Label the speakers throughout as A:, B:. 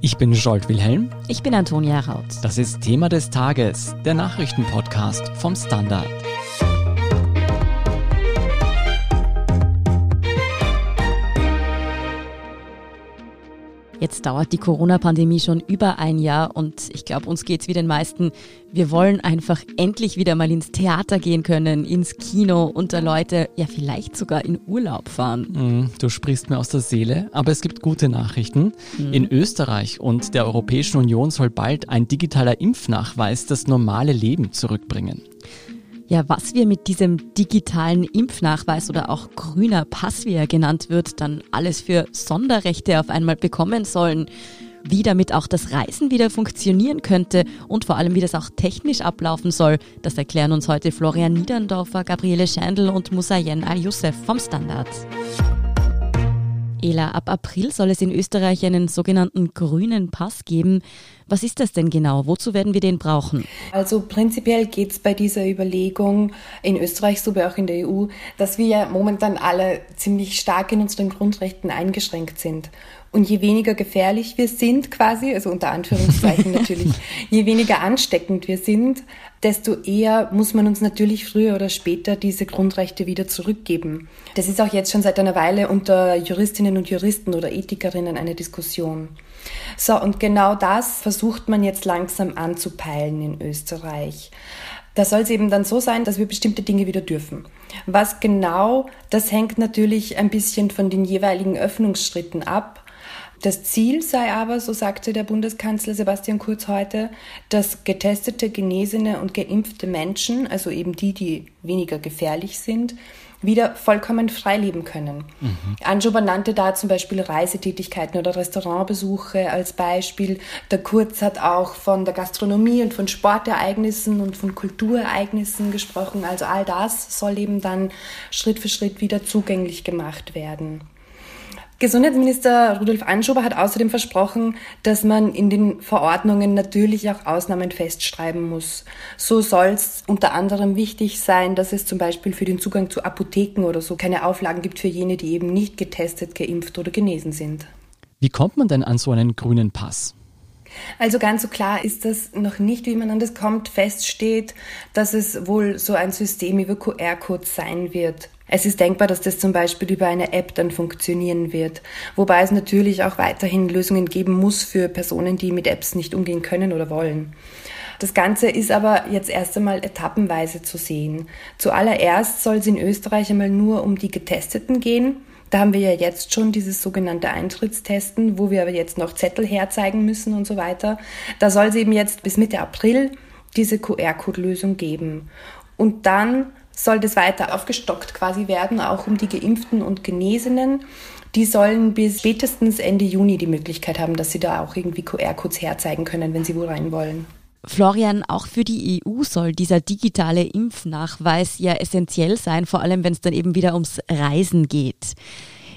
A: Ich bin Jolt Wilhelm.
B: Ich bin Antonia Raut.
A: Das ist Thema des Tages, der Nachrichtenpodcast vom Standard.
B: Jetzt dauert die Corona-Pandemie schon über ein Jahr und ich glaube, uns geht es wie den meisten. Wir wollen einfach endlich wieder mal ins Theater gehen können, ins Kino, unter Leute, ja vielleicht sogar in Urlaub fahren.
A: Mm, du sprichst mir aus der Seele, aber es gibt gute Nachrichten. Mhm. In Österreich und der Europäischen Union soll bald ein digitaler Impfnachweis das normale Leben zurückbringen.
B: Ja, was wir mit diesem digitalen Impfnachweis oder auch grüner Pass, wie er genannt wird, dann alles für Sonderrechte auf einmal bekommen sollen, wie damit auch das Reisen wieder funktionieren könnte und vor allem wie das auch technisch ablaufen soll, das erklären uns heute Florian Niederndorfer, Gabriele Schendl und Musayen Al-Youssef vom Standard. Ela, ab April soll es in Österreich einen sogenannten grünen Pass geben. Was ist das denn genau? Wozu werden wir den brauchen?
C: Also prinzipiell geht es bei dieser Überlegung in Österreich sowie auch in der EU, dass wir ja momentan alle ziemlich stark in unseren Grundrechten eingeschränkt sind. Und je weniger gefährlich wir sind quasi, also unter Anführungszeichen natürlich, je weniger ansteckend wir sind, desto eher muss man uns natürlich früher oder später diese Grundrechte wieder zurückgeben. Das ist auch jetzt schon seit einer Weile unter Juristinnen und Juristen oder Ethikerinnen eine Diskussion. So, und genau das versucht man jetzt langsam anzupeilen in Österreich. Da soll es eben dann so sein, dass wir bestimmte Dinge wieder dürfen. Was genau, das hängt natürlich ein bisschen von den jeweiligen Öffnungsschritten ab. Das Ziel sei aber, so sagte der Bundeskanzler Sebastian Kurz heute, dass getestete, genesene und geimpfte Menschen, also eben die, die weniger gefährlich sind, wieder vollkommen frei leben können. Mhm. Anschober nannte da zum Beispiel Reisetätigkeiten oder Restaurantbesuche als Beispiel. Der Kurz hat auch von der Gastronomie und von Sportereignissen und von Kulturereignissen gesprochen. Also all das soll eben dann Schritt für Schritt wieder zugänglich gemacht werden. Gesundheitsminister Rudolf Anschober hat außerdem versprochen, dass man in den Verordnungen natürlich auch Ausnahmen festschreiben muss. So soll es unter anderem wichtig sein, dass es zum Beispiel für den Zugang zu Apotheken oder so keine Auflagen gibt für jene, die eben nicht getestet, geimpft oder genesen sind.
A: Wie kommt man denn an so einen grünen Pass?
C: Also ganz so klar ist das noch nicht, wie man an das kommt. Fest steht, dass es wohl so ein System über QR-Codes sein wird. Es ist denkbar, dass das zum Beispiel über eine App dann funktionieren wird, wobei es natürlich auch weiterhin Lösungen geben muss für Personen, die mit Apps nicht umgehen können oder wollen. Das Ganze ist aber jetzt erst einmal etappenweise zu sehen. Zuallererst soll es in Österreich einmal nur um die Getesteten gehen. Da haben wir ja jetzt schon dieses sogenannte Eintrittstesten, wo wir aber jetzt noch Zettel herzeigen müssen und so weiter. Da soll es eben jetzt bis Mitte April diese QR-Code-Lösung geben. Und dann soll das weiter aufgestockt quasi werden, auch um die Geimpften und Genesenen. Die sollen bis spätestens Ende Juni die Möglichkeit haben, dass sie da auch irgendwie QR-Codes herzeigen können, wenn sie wo rein wollen.
B: Florian, auch für die EU soll dieser digitale Impfnachweis ja essentiell sein, vor allem wenn es dann eben wieder ums Reisen geht.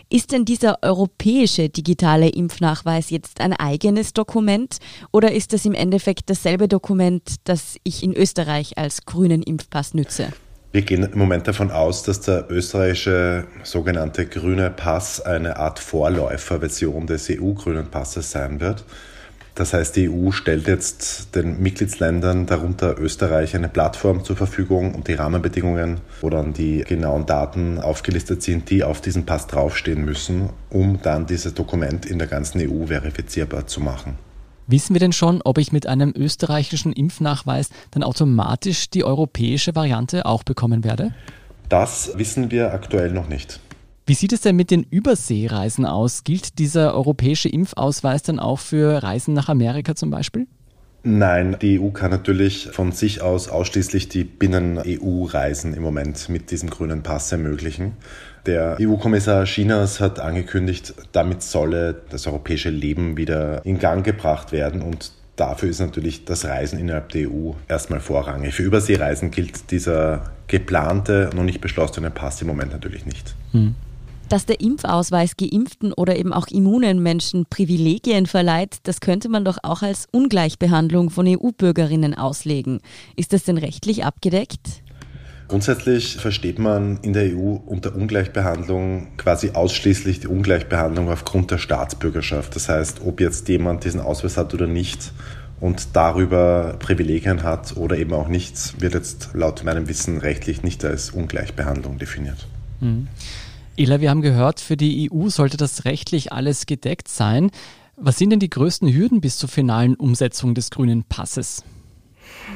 B: Ist denn dieser europäische digitale Impfnachweis jetzt ein eigenes Dokument oder ist das im Endeffekt dasselbe Dokument, das ich in Österreich als grünen Impfpass nütze?
D: Wir gehen im Moment davon aus, dass der österreichische sogenannte grüne Pass eine Art Vorläuferversion des EU-grünen Passes sein wird. Das heißt, die EU stellt jetzt den Mitgliedsländern, darunter Österreich, eine Plattform zur Verfügung und die Rahmenbedingungen, wo dann die genauen Daten aufgelistet sind, die auf diesem Pass draufstehen müssen, um dann dieses Dokument in der ganzen EU verifizierbar zu machen.
A: Wissen wir denn schon, ob ich mit einem österreichischen Impfnachweis dann automatisch die europäische Variante auch bekommen werde?
D: Das wissen wir aktuell noch nicht.
A: Wie sieht es denn mit den Überseereisen aus? Gilt dieser europäische Impfausweis dann auch für Reisen nach Amerika zum Beispiel?
D: Nein, die EU kann natürlich von sich aus ausschließlich die Binnen-EU-Reisen im Moment mit diesem grünen Pass ermöglichen. Der EU-Kommissar Chinas hat angekündigt, damit solle das europäische Leben wieder in Gang gebracht werden und dafür ist natürlich das Reisen innerhalb der EU erstmal vorrangig. Für Überseereisen gilt dieser geplante, noch nicht beschlossene Pass im Moment natürlich nicht. Hm.
B: Dass der Impfausweis geimpften oder eben auch immunen Menschen Privilegien verleiht, das könnte man doch auch als Ungleichbehandlung von EU-Bürgerinnen auslegen. Ist das denn rechtlich abgedeckt?
D: Grundsätzlich versteht man in der EU unter Ungleichbehandlung quasi ausschließlich die Ungleichbehandlung aufgrund der Staatsbürgerschaft. Das heißt, ob jetzt jemand diesen Ausweis hat oder nicht und darüber Privilegien hat oder eben auch nichts, wird jetzt laut meinem Wissen rechtlich nicht als Ungleichbehandlung definiert.
A: Mhm. Ela, wir haben gehört, für die EU sollte das rechtlich alles gedeckt sein. Was sind denn die größten Hürden bis zur finalen Umsetzung des grünen Passes?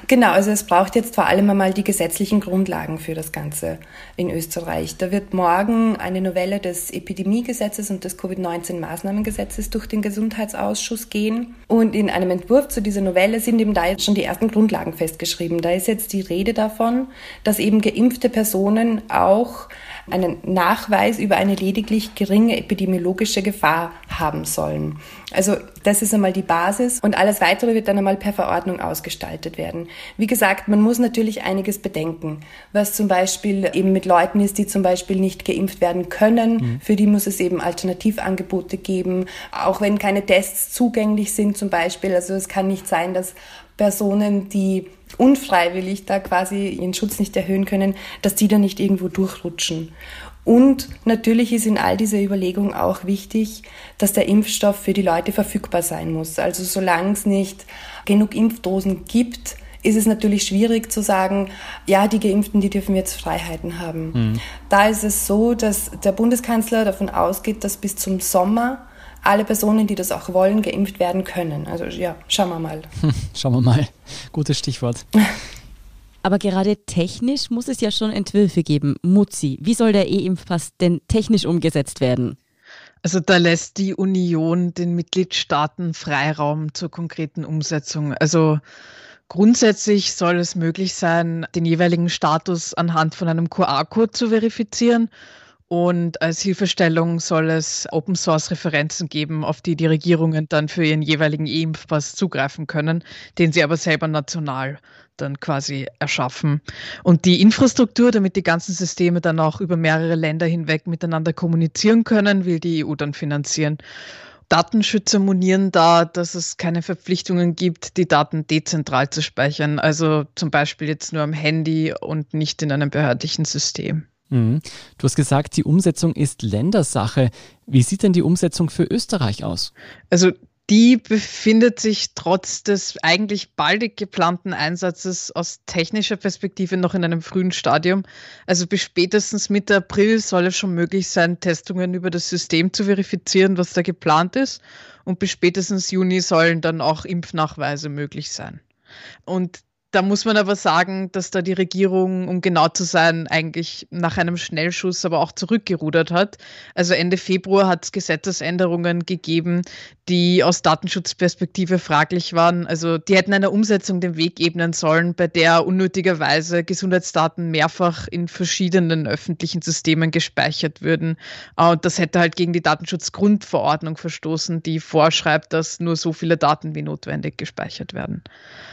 C: Genau, also es braucht jetzt vor allem einmal die gesetzlichen Grundlagen für das Ganze in Österreich. Da wird morgen eine Novelle des Epidemiegesetzes und des Covid-19-Maßnahmengesetzes durch den Gesundheitsausschuss gehen. Und in einem Entwurf zu dieser Novelle sind eben da jetzt schon die ersten Grundlagen festgeschrieben. Da ist jetzt die Rede davon, dass eben geimpfte Personen auch einen Nachweis über eine lediglich geringe epidemiologische Gefahr haben sollen. Also das ist einmal die Basis und alles weitere wird dann einmal per Verordnung ausgestaltet werden. Wie gesagt, man muss natürlich einiges bedenken, was zum Beispiel eben mit Leuten ist, die zum Beispiel nicht geimpft werden können. Mhm. Für die muss es eben Alternativangebote geben, auch wenn keine Tests zugänglich sind zum Beispiel. Also es kann nicht sein, dass Personen, die unfreiwillig da quasi ihren Schutz nicht erhöhen können, dass die da nicht irgendwo durchrutschen. Und natürlich ist in all dieser Überlegung auch wichtig, dass der Impfstoff für die Leute verfügbar sein muss. Also solange es nicht genug Impfdosen gibt, ist es natürlich schwierig zu sagen, ja, die Geimpften, die dürfen jetzt Freiheiten haben. Mhm. Da ist es so, dass der Bundeskanzler davon ausgeht, dass bis zum Sommer alle Personen, die das auch wollen, geimpft werden können. Also ja, schauen wir mal.
A: schauen wir mal. Gutes Stichwort.
B: Aber gerade technisch muss es ja schon Entwürfe geben. Mutzi, wie soll der E-Impfpass denn technisch umgesetzt werden?
E: Also da lässt die Union den Mitgliedstaaten Freiraum zur konkreten Umsetzung. Also grundsätzlich soll es möglich sein, den jeweiligen Status anhand von einem QR-Code zu verifizieren und als Hilfestellung soll es Open Source Referenzen geben, auf die die Regierungen dann für ihren jeweiligen E-Impfpass zugreifen können, den sie aber selber national dann quasi erschaffen. Und die Infrastruktur, damit die ganzen Systeme dann auch über mehrere Länder hinweg miteinander kommunizieren können, will die EU dann finanzieren. Datenschützer monieren da, dass es keine Verpflichtungen gibt, die Daten dezentral zu speichern, also zum Beispiel jetzt nur am Handy und nicht in einem behördlichen System.
A: Mhm. Du hast gesagt, die Umsetzung ist Ländersache. Wie sieht denn die Umsetzung für Österreich aus?
E: Also die befindet sich trotz des eigentlich baldig geplanten Einsatzes aus technischer Perspektive noch in einem frühen Stadium. Also bis spätestens Mitte April soll es schon möglich sein, Testungen über das System zu verifizieren, was da geplant ist. Und bis spätestens Juni sollen dann auch Impfnachweise möglich sein. Und da muss man aber sagen, dass da die Regierung, um genau zu sein, eigentlich nach einem Schnellschuss aber auch zurückgerudert hat. Also Ende Februar hat es Gesetzesänderungen gegeben, die aus Datenschutzperspektive fraglich waren. Also die hätten einer Umsetzung den Weg ebnen sollen, bei der unnötigerweise Gesundheitsdaten mehrfach in verschiedenen öffentlichen Systemen gespeichert würden. Und das hätte halt gegen die Datenschutzgrundverordnung verstoßen, die vorschreibt, dass nur so viele Daten wie notwendig gespeichert werden.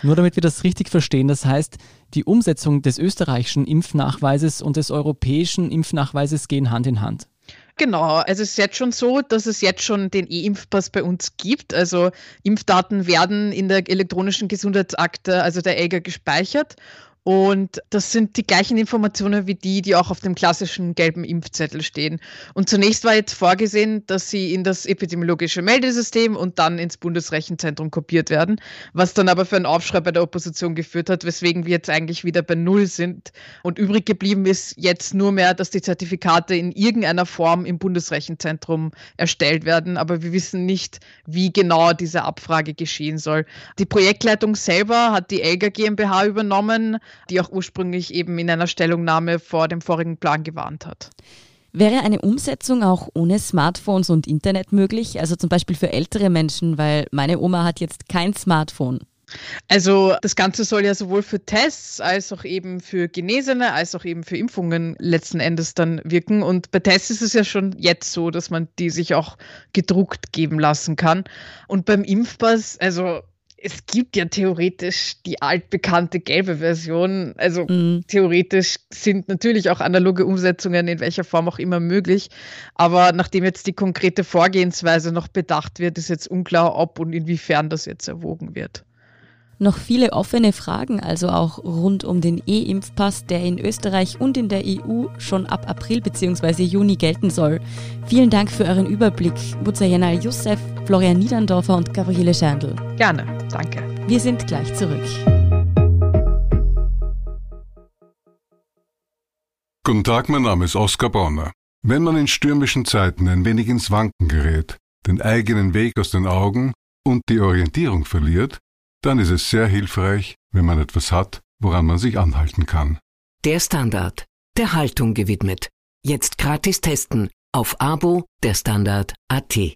A: Nur damit wir das richtig verstehen, verstehen. Das heißt, die Umsetzung des österreichischen Impfnachweises und des europäischen Impfnachweises gehen Hand in Hand.
E: Genau, also es ist jetzt schon so, dass es jetzt schon den E-Impfpass bei uns gibt. Also Impfdaten werden in der elektronischen Gesundheitsakte, also der ELGA, gespeichert und das sind die gleichen Informationen wie die, die auch auf dem klassischen gelben Impfzettel stehen. Und zunächst war jetzt vorgesehen, dass sie in das epidemiologische Meldesystem und dann ins Bundesrechenzentrum kopiert werden, was dann aber für einen Aufschrei bei der Opposition geführt hat, weswegen wir jetzt eigentlich wieder bei Null sind. Und übrig geblieben ist jetzt nur mehr, dass die Zertifikate in irgendeiner Form im Bundesrechenzentrum erstellt werden. Aber wir wissen nicht, wie genau diese Abfrage geschehen soll. Die Projektleitung selber hat die Elga GmbH übernommen die auch ursprünglich eben in einer Stellungnahme vor dem vorigen Plan gewarnt hat.
B: Wäre eine Umsetzung auch ohne Smartphones und Internet möglich? Also zum Beispiel für ältere Menschen, weil meine Oma hat jetzt kein Smartphone.
E: Also das Ganze soll ja sowohl für Tests als auch eben für Genesene, als auch eben für Impfungen letzten Endes dann wirken. Und bei Tests ist es ja schon jetzt so, dass man die sich auch gedruckt geben lassen kann. Und beim Impfpass, also es gibt ja theoretisch die altbekannte gelbe Version. Also mhm. theoretisch sind natürlich auch analoge Umsetzungen in welcher Form auch immer möglich. Aber nachdem jetzt die konkrete Vorgehensweise noch bedacht wird, ist jetzt unklar, ob und inwiefern das jetzt erwogen wird.
B: Noch viele offene Fragen, also auch rund um den E-Impfpass, der in Österreich und in der EU schon ab April bzw. Juni gelten soll. Vielen Dank für euren Überblick, Muzayena Youssef, Florian Niederndorfer und Gabriele Scherndl.
E: Gerne, danke.
B: Wir sind gleich zurück.
F: Guten Tag, mein Name ist Oskar Bonner. Wenn man in stürmischen Zeiten ein wenig ins Wanken gerät, den eigenen Weg aus den Augen und die Orientierung verliert, dann ist es sehr hilfreich, wenn man etwas hat, woran man sich anhalten kann.
G: Der Standard, der Haltung gewidmet. Jetzt gratis testen auf Abo der Standard AT.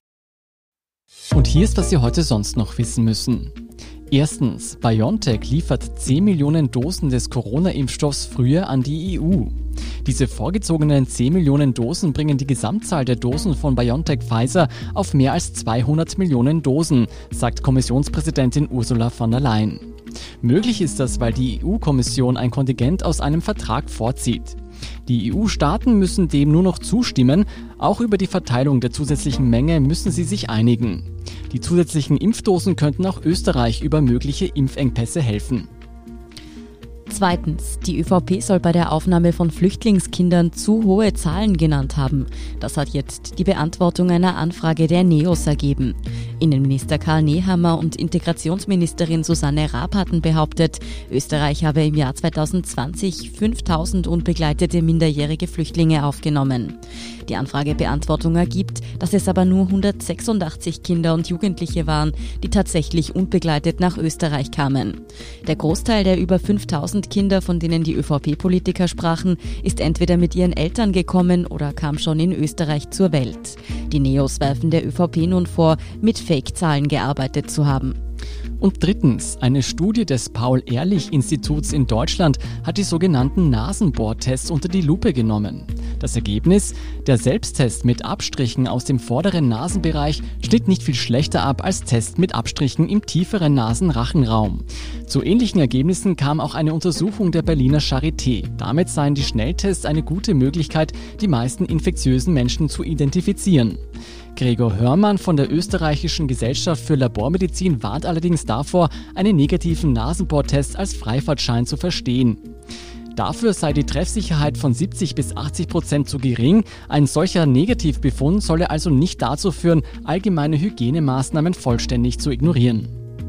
A: Und hier ist, was Sie heute sonst noch wissen müssen. Erstens, BioNTech liefert 10 Millionen Dosen des Corona-Impfstoffs früher an die EU. Diese vorgezogenen 10 Millionen Dosen bringen die Gesamtzahl der Dosen von BioNTech Pfizer auf mehr als 200 Millionen Dosen, sagt Kommissionspräsidentin Ursula von der Leyen. Möglich ist das, weil die EU-Kommission ein Kontingent aus einem Vertrag vorzieht. Die EU-Staaten müssen dem nur noch zustimmen, auch über die Verteilung der zusätzlichen Menge müssen sie sich einigen. Die zusätzlichen Impfdosen könnten auch Österreich über mögliche Impfengpässe helfen.
B: Zweitens, die ÖVP soll bei der Aufnahme von Flüchtlingskindern zu hohe Zahlen genannt haben. Das hat jetzt die Beantwortung einer Anfrage der NEOS ergeben. Innenminister Karl Nehammer und Integrationsministerin Susanne Raab hatten behauptet, Österreich habe im Jahr 2020 5000 unbegleitete minderjährige Flüchtlinge aufgenommen. Die Anfragebeantwortung ergibt, dass es aber nur 186 Kinder und Jugendliche waren, die tatsächlich unbegleitet nach Österreich kamen. Der Großteil der über 5000 Kinder, von denen die ÖVP-Politiker sprachen, ist entweder mit ihren Eltern gekommen oder kam schon in Österreich zur Welt. Die Neos werfen der ÖVP nun vor, mit Fake-Zahlen gearbeitet zu haben.
A: Und drittens, eine Studie des Paul-Ehrlich-Instituts in Deutschland hat die sogenannten Nasenbohrtests unter die Lupe genommen. Das Ergebnis? Der Selbsttest mit Abstrichen aus dem vorderen Nasenbereich schnitt nicht viel schlechter ab als Test mit Abstrichen im tieferen Nasenrachenraum. Zu ähnlichen Ergebnissen kam auch eine Untersuchung der Berliner Charité. Damit seien die Schnelltests eine gute Möglichkeit, die meisten infektiösen Menschen zu identifizieren. Gregor Hörmann von der Österreichischen Gesellschaft für Labormedizin warnt allerdings davor, einen negativen Nasenbohrtest als Freifahrtschein zu verstehen. Dafür sei die Treffsicherheit von 70 bis 80 Prozent zu gering. Ein solcher Negativbefund solle also nicht dazu führen, allgemeine Hygienemaßnahmen vollständig zu ignorieren.